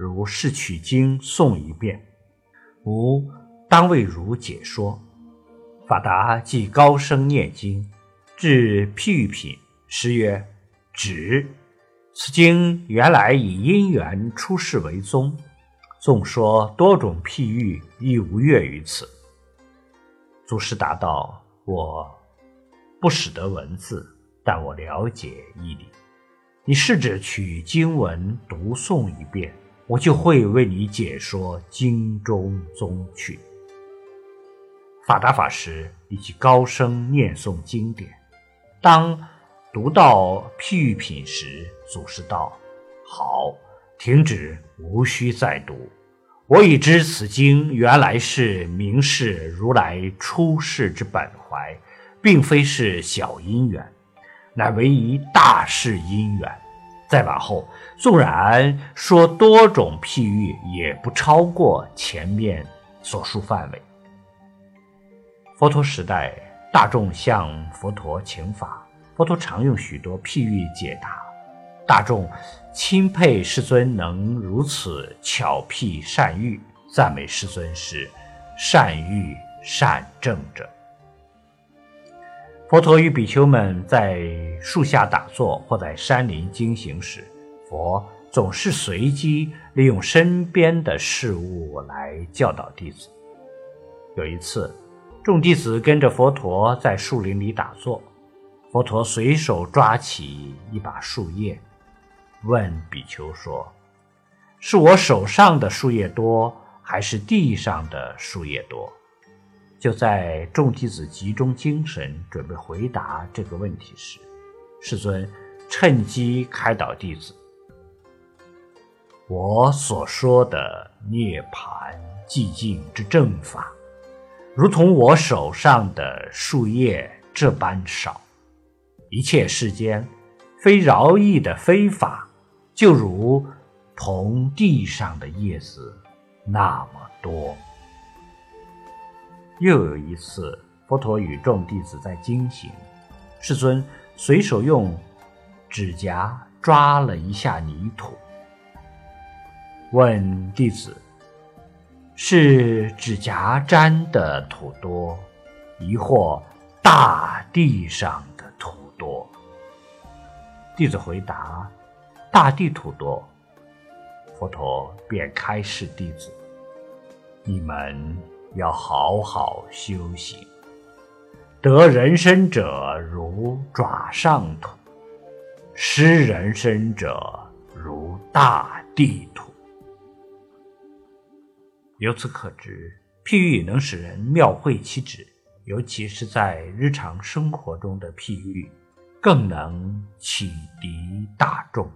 如是取经诵一遍。吾当为汝解说。”法达即高声念经，至譬喻品，诗曰：“止！此经原来以因缘出世为宗，纵说多种譬喻，亦无越于此。”祖师答道：“我不识得文字。”但我了解义理，你试着取经文读诵一遍，我就会为你解说经中宗趣。法达法师以及高声念诵经典，当读到譬喻品时，祖师道：“好，停止，无需再读。我已知此经原来是明示如来出世之本怀，并非是小因缘。”乃为一大事因缘，再往后，纵然说多种譬喻，也不超过前面所述范围。佛陀时代，大众向佛陀请法，佛陀常用许多譬喻解答，大众钦佩世尊能如此巧辟善喻，赞美世尊是善喻善正者。佛陀与比丘们在树下打坐，或在山林经行时，佛总是随机利用身边的事物来教导弟子。有一次，众弟子跟着佛陀在树林里打坐，佛陀随手抓起一把树叶，问比丘说：“是我手上的树叶多，还是地上的树叶多？”就在众弟子集中精神准备回答这个问题时，世尊趁机开导弟子：“我所说的涅槃寂静之正法，如同我手上的树叶这般少；一切世间非饶益的非法，就如同地上的叶子那么多。”又有一次，佛陀与众弟子在经行，世尊随手用指甲抓了一下泥土，问弟子：“是指甲沾的土多，疑或大地上的土多？”弟子回答：“大地土多。”佛陀便开示弟子：“你们。”要好好修行，得人身者如爪上土，失人身者如大地土。由此可知，譬喻能使人妙会其旨，尤其是在日常生活中的譬喻，更能启迪大众。